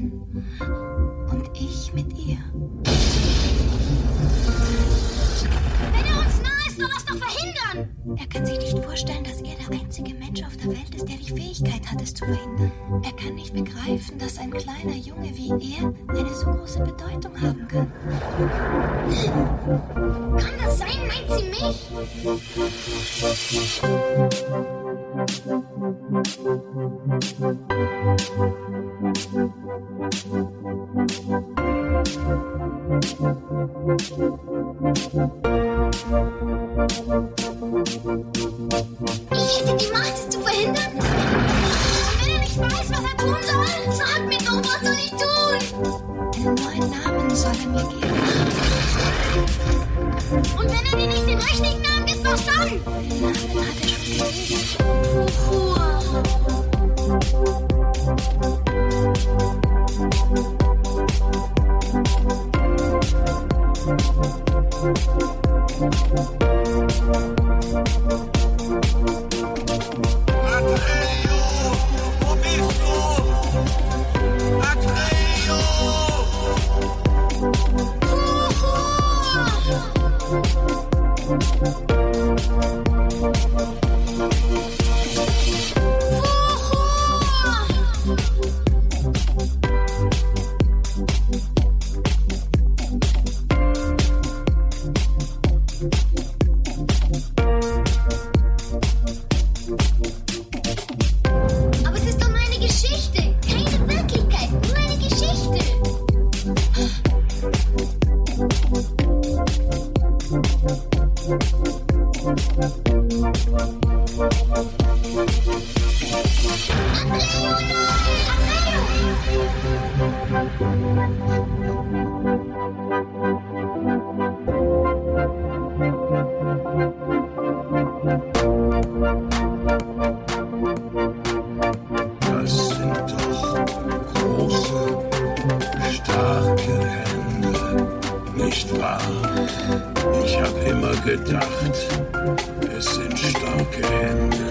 Und ich mit ihr. Wenn er uns nahe ist, soll er es doch verhindern! Er kann sich nicht vorstellen, dass er der einzige Mensch auf der Welt ist, der die Fähigkeit hat, es zu verhindern. Er kann nicht begreifen, dass ein kleiner Junge wie er eine so große Bedeutung haben kann. Kann das sein? Meint sie mich? gedacht, es sind starke Hände.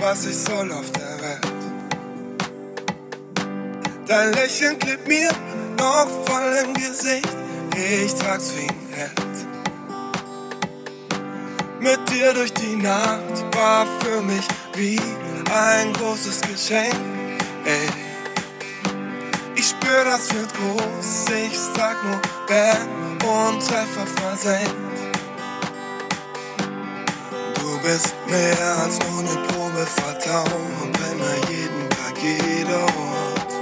was ich soll auf der Welt. Dein Lächeln klebt mir noch voll im Gesicht, ich trag's wie ein Held. Mit dir durch die Nacht war für mich wie ein großes Geschenk, ey. Ich spür, das wird groß, ich sag nur Ben und Treffer versenkt. Du bist mehr als nur verdauen und einmal jeden Tag, jeder Ort.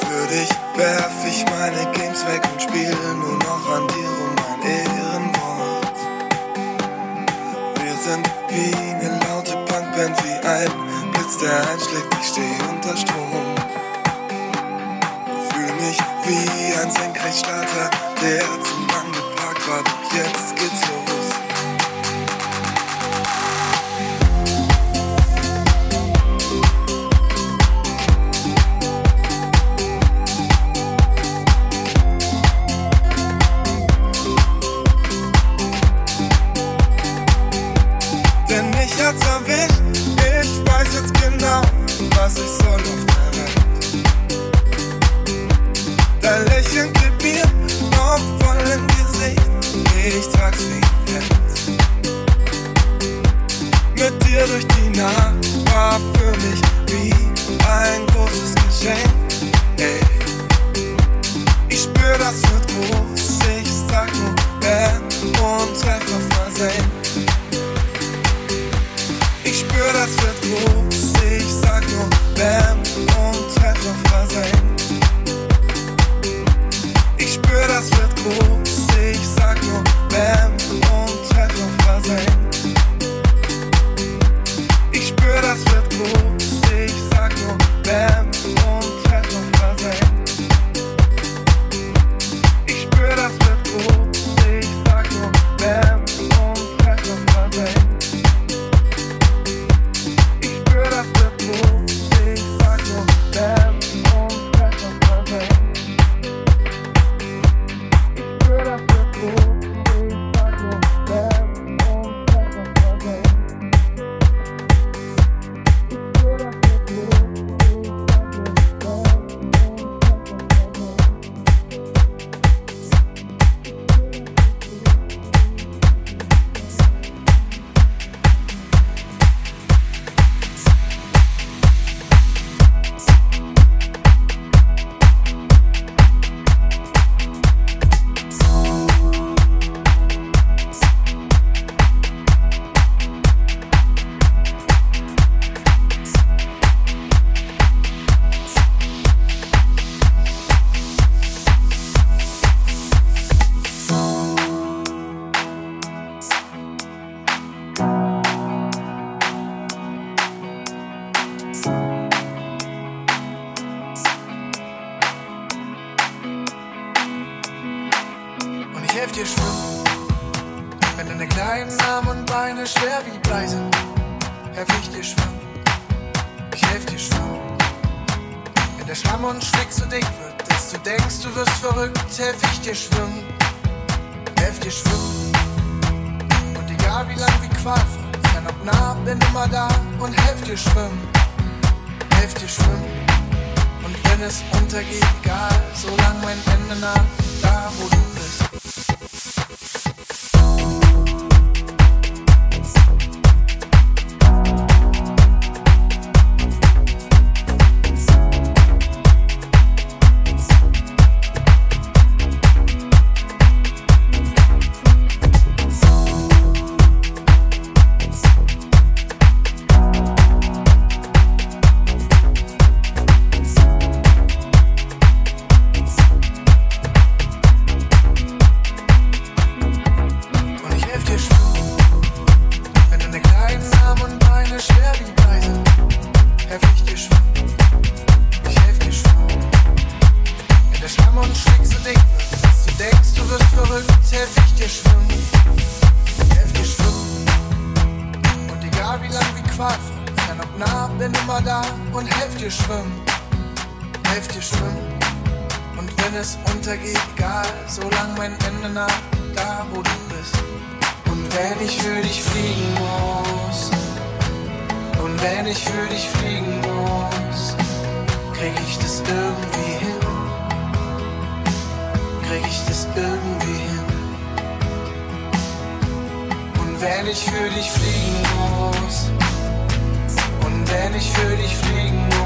Für dich werf ich meine Games weg und spiele nur noch an dir um mein Ehrenwort. Wir sind wie eine laute Punkband, wie ein Blitz, der einschlägt, ich steh unter Strom. Fühl mich wie ein Senkrechtstarter, der zum Mann geparkt war, doch jetzt geht's los. schwarzen. Fern und nah, bin immer da und helf dir schwimmen. Helf dir schwimmen. Und wenn es untergeht, egal, solang mein Ende nah, da wo du bist. Und wenn ich für dich fliegen muss, und wenn ich für dich fliegen muss, krieg ich das irgendwie hin. Krieg ich das irgendwie hin. Und wenn ich für dich fliegen muss, denn ich für dich fliegen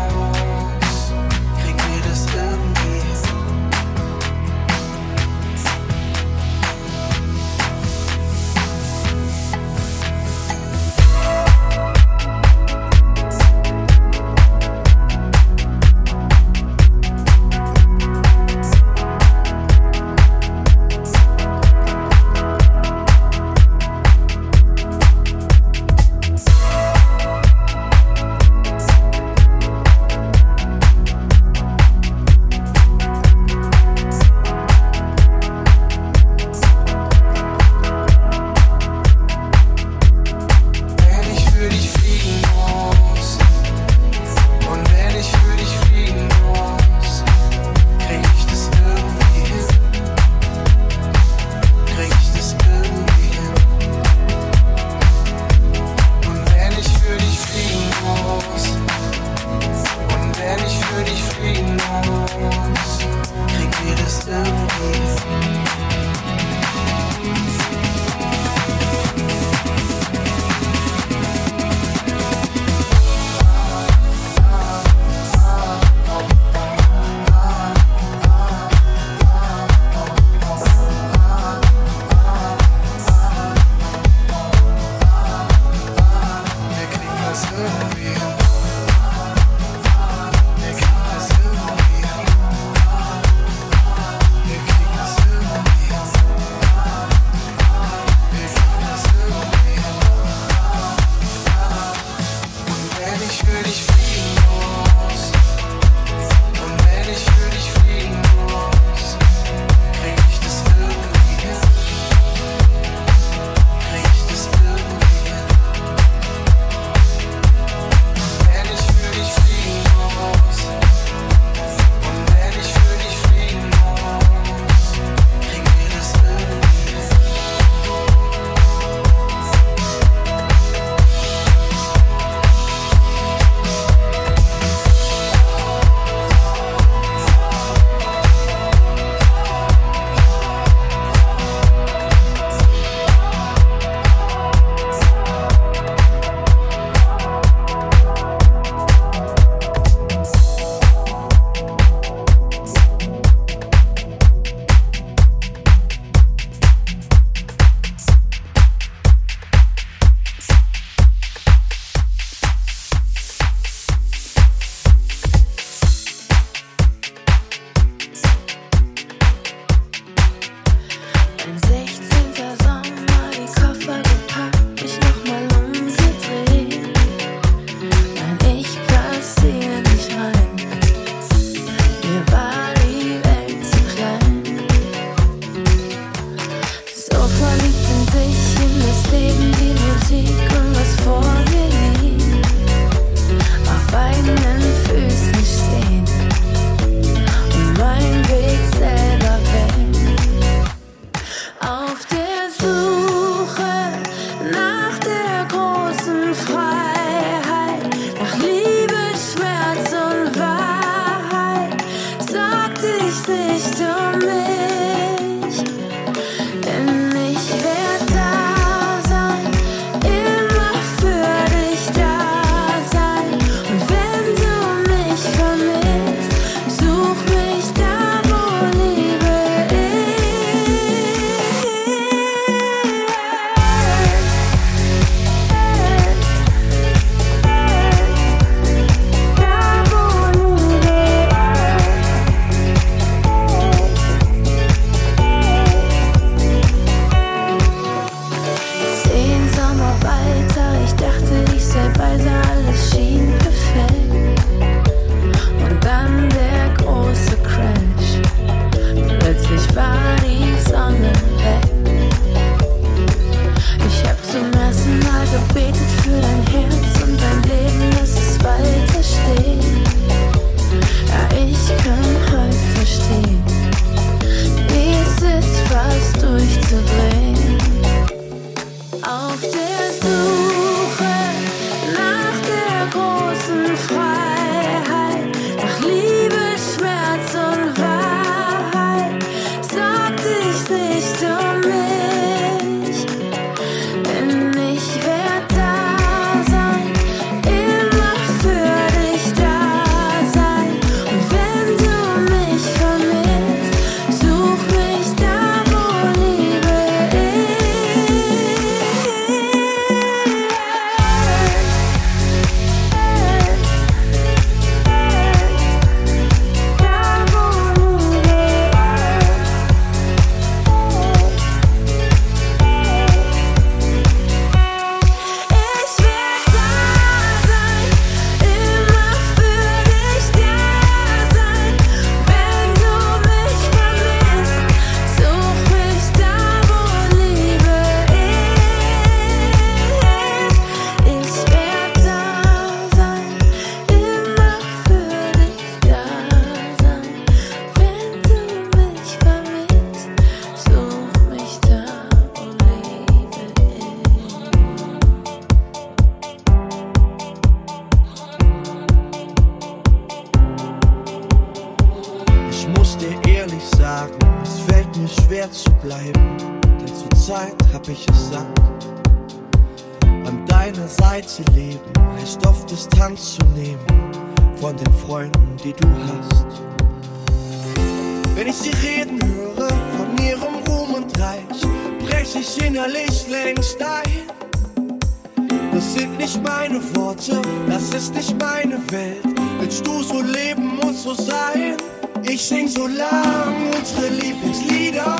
Das sind nicht meine Worte, das ist nicht meine Welt. Willst du so leben, und so sein. Ich sing so lang unsere Lieblingslieder,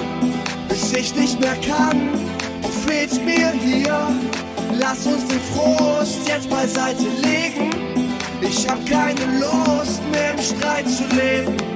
bis ich nicht mehr kann. Und fehlt's mir hier. Lass uns den Frust jetzt beiseite legen. Ich hab keine Lust mehr im Streit zu leben.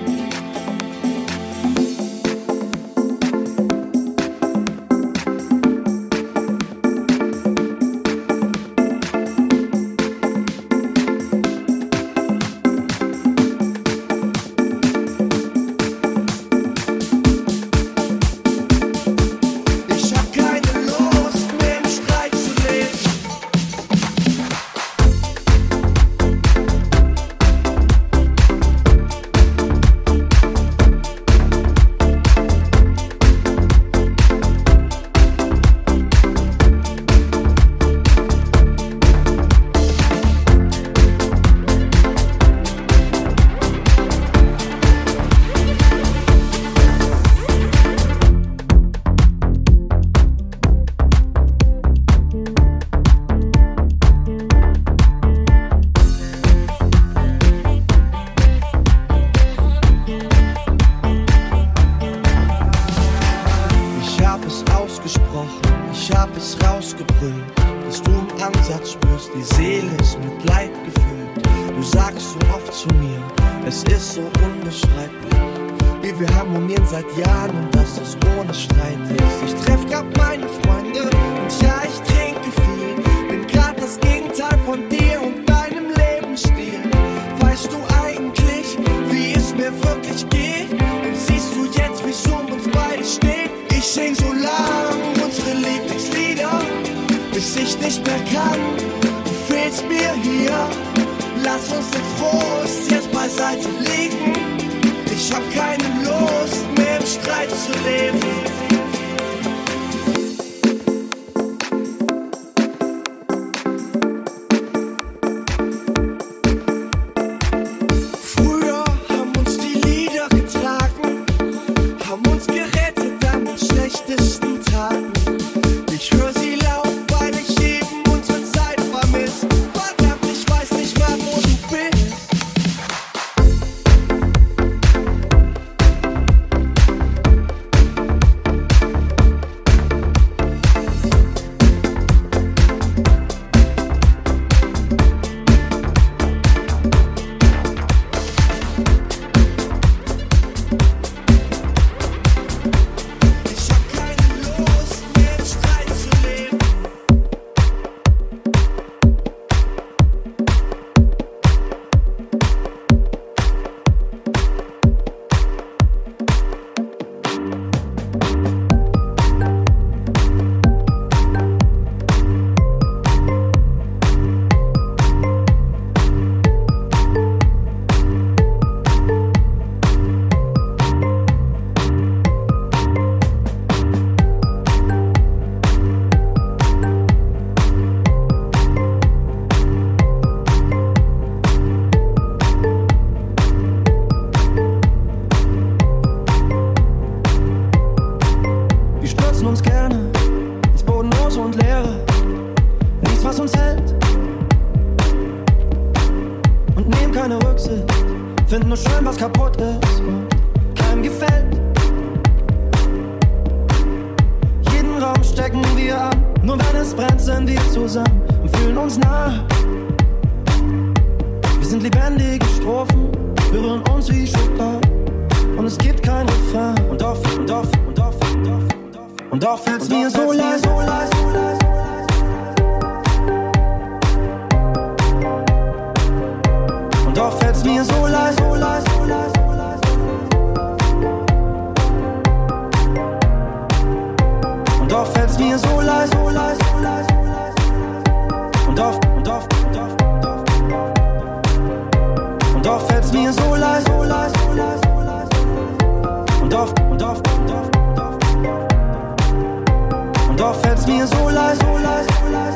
Doch fällt's mir so leid, so leid, so leid.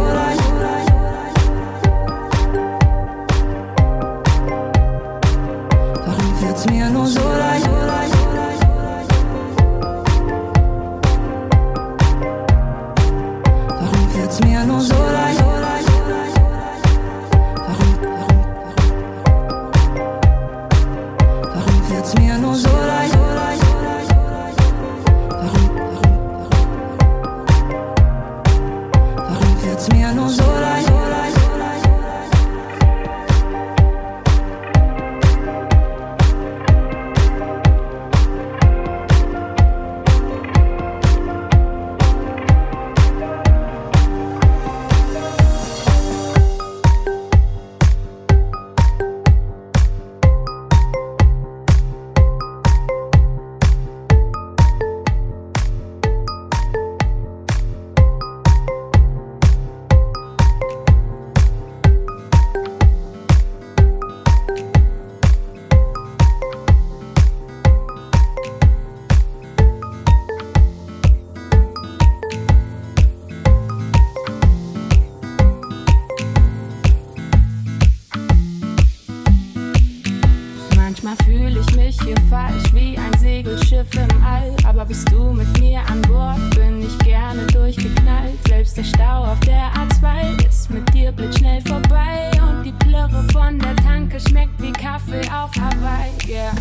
yeah.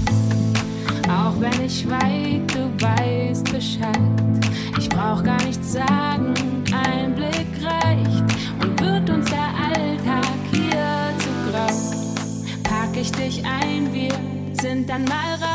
Auch wenn ich schweig, du weißt Bescheid. Ich brauch gar nichts sagen, ein Blick reicht. Und wird uns der Alltag hier zu grau, pack ich dich ein, wir sind dann mal rein.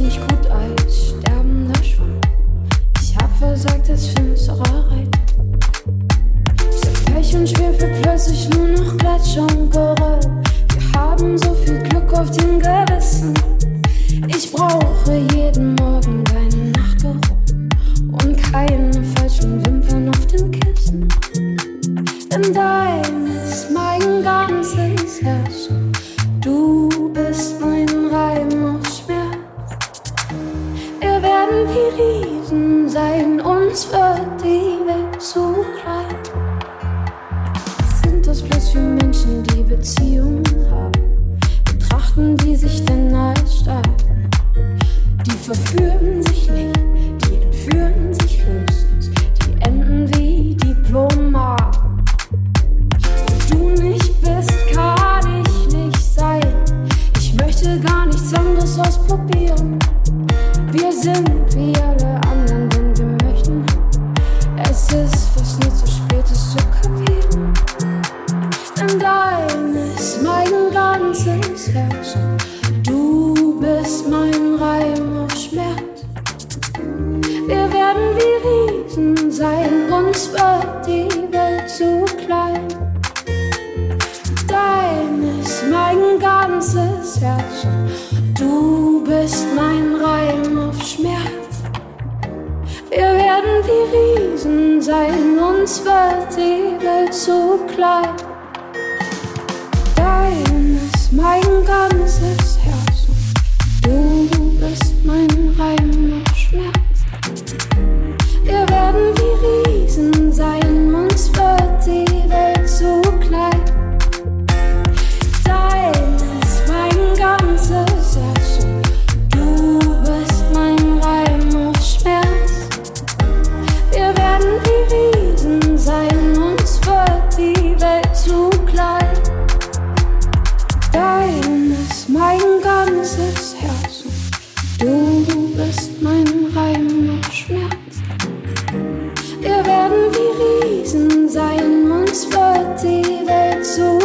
nicht gut Mensch, ich bin total verliebt, voll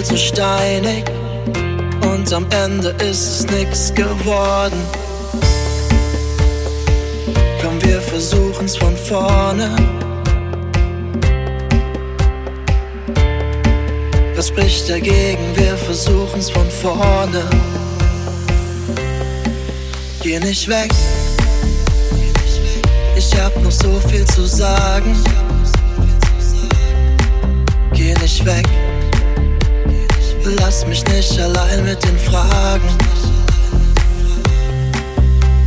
wohl zu steinig und am Ende ist es nix geworden. Komm, wir versuchen's von vorne. Was spricht dagegen? Wir versuchen's von vorne. Geh nicht weg. Ich hab noch so viel zu sagen. Geh nicht weg. Lass mich nicht allein mit den Fragen.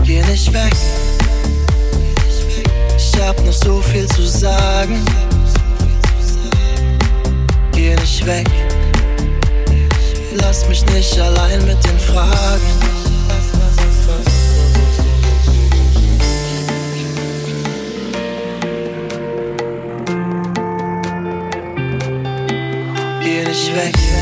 Geh nicht weg. Ich hab noch so viel zu sagen. Geh nicht weg. Lass mich nicht allein mit den Fragen. Geh nicht weg.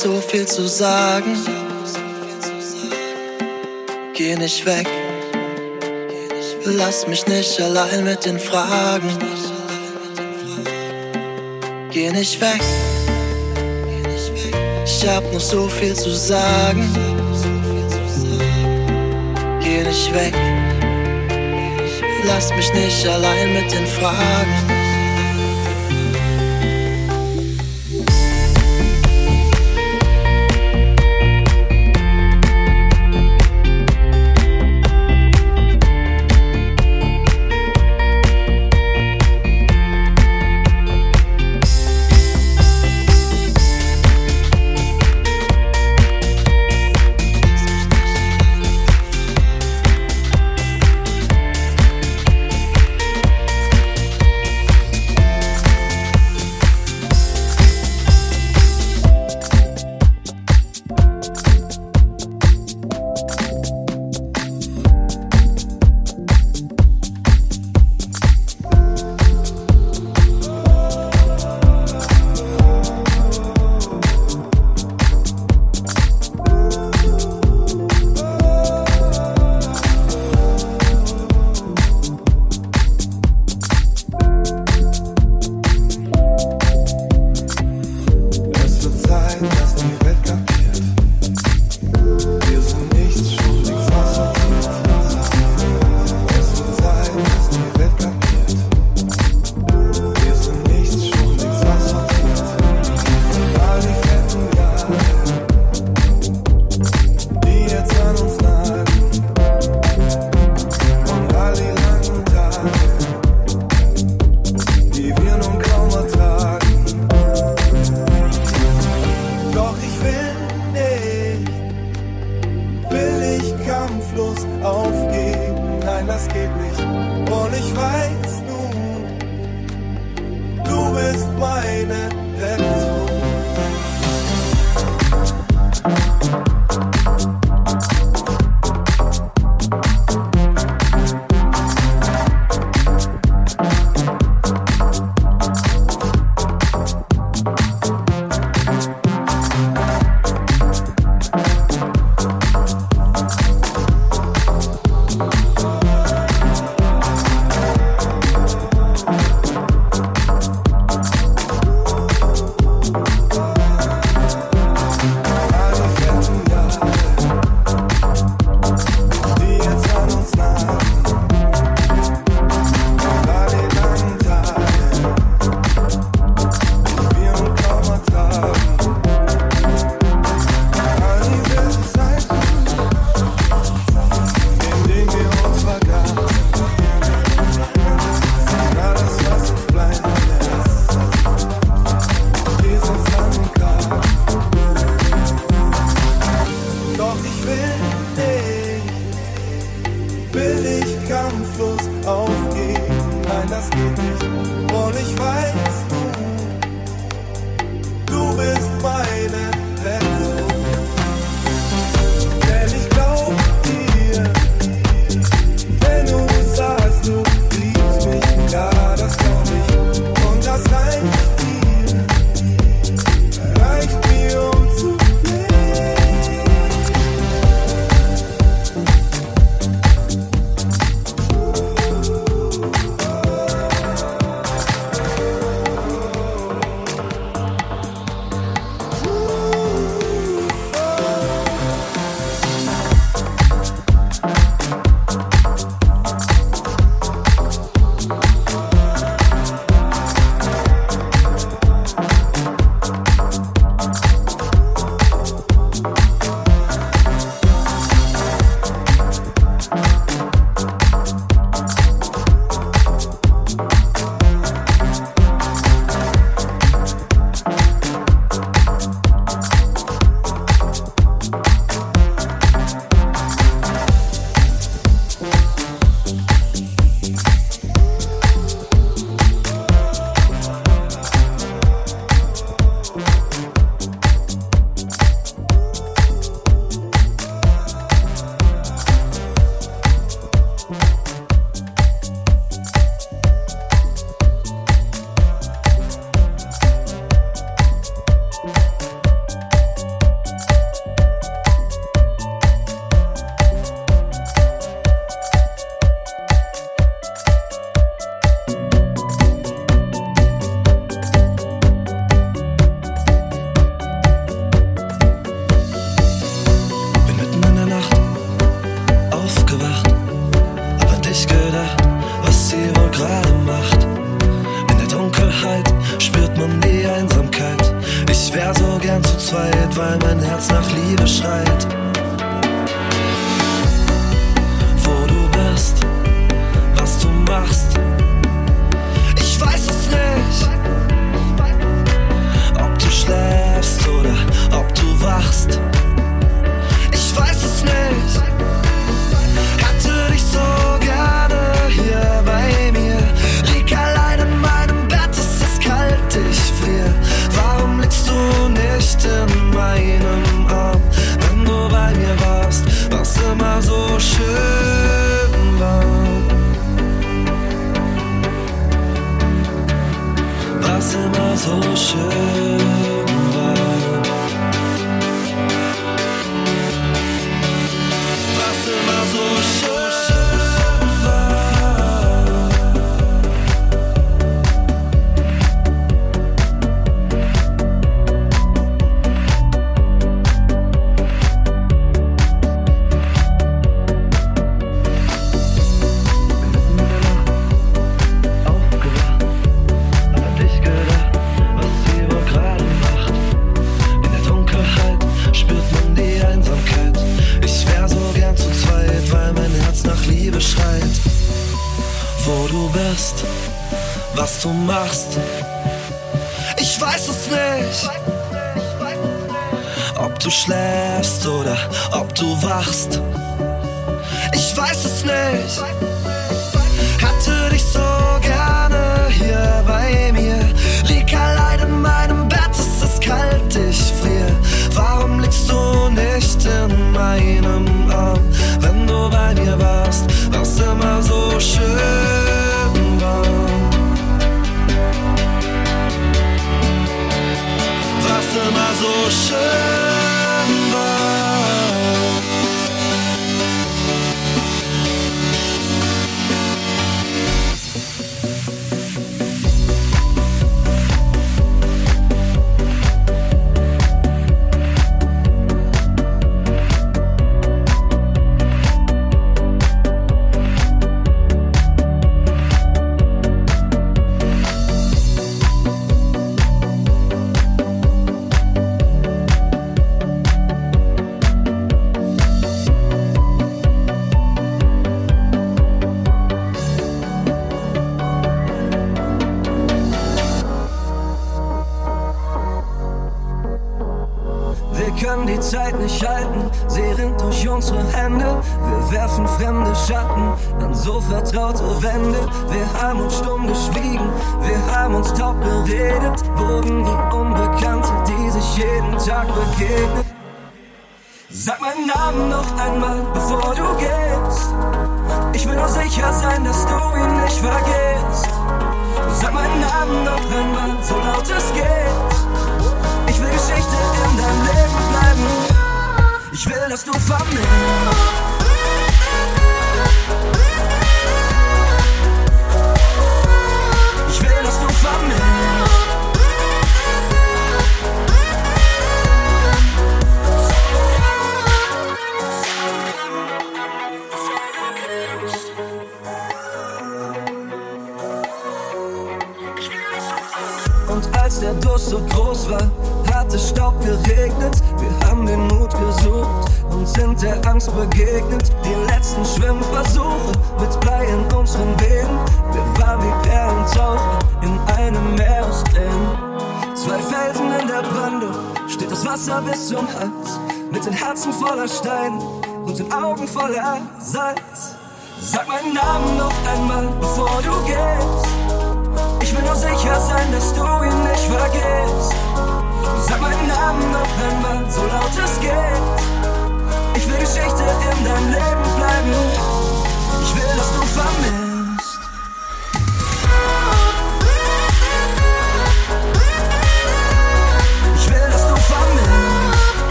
So viel zu sagen. Geh nicht weg. Lass mich nicht allein mit den Fragen. Geh nicht weg. Ich hab noch so viel zu sagen. Geh nicht weg. lasst mich nicht allein mit den Fragen.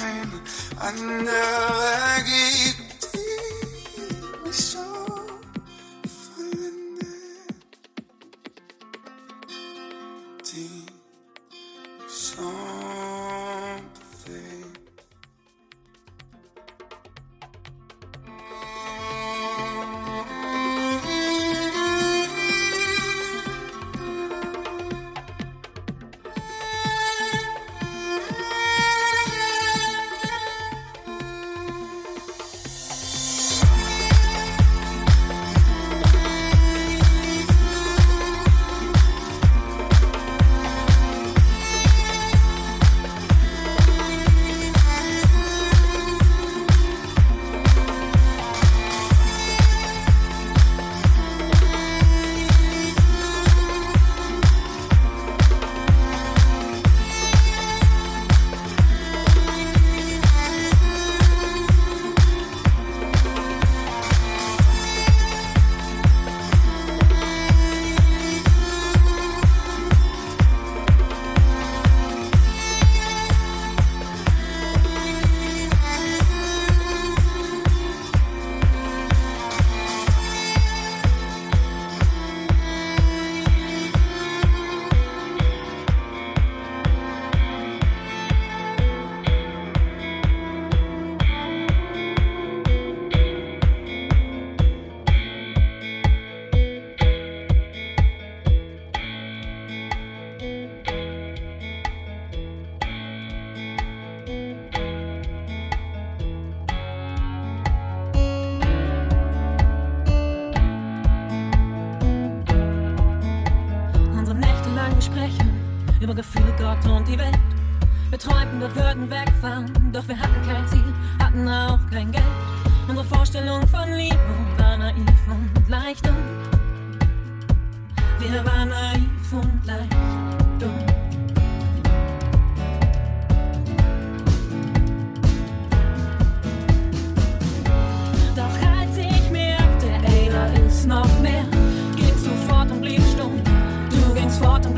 Auch keine andere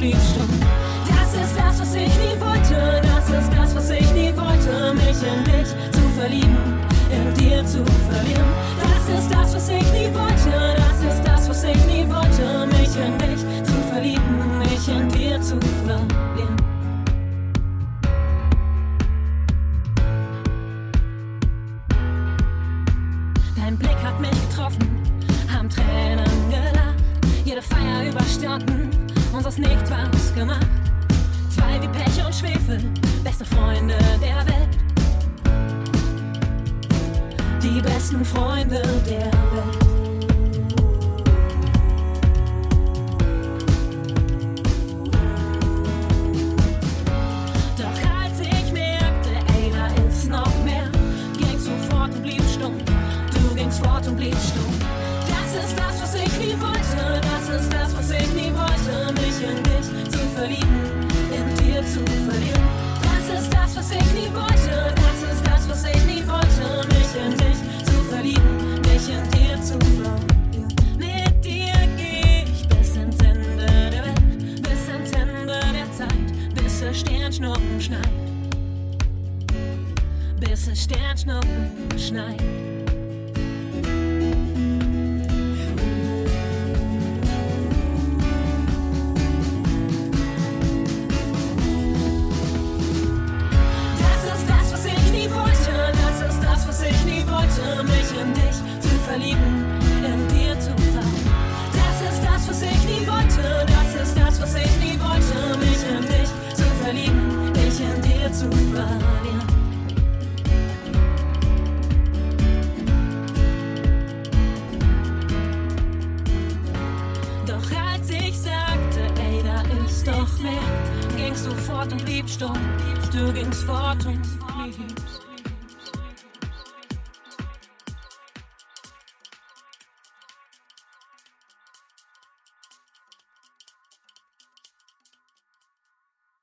please.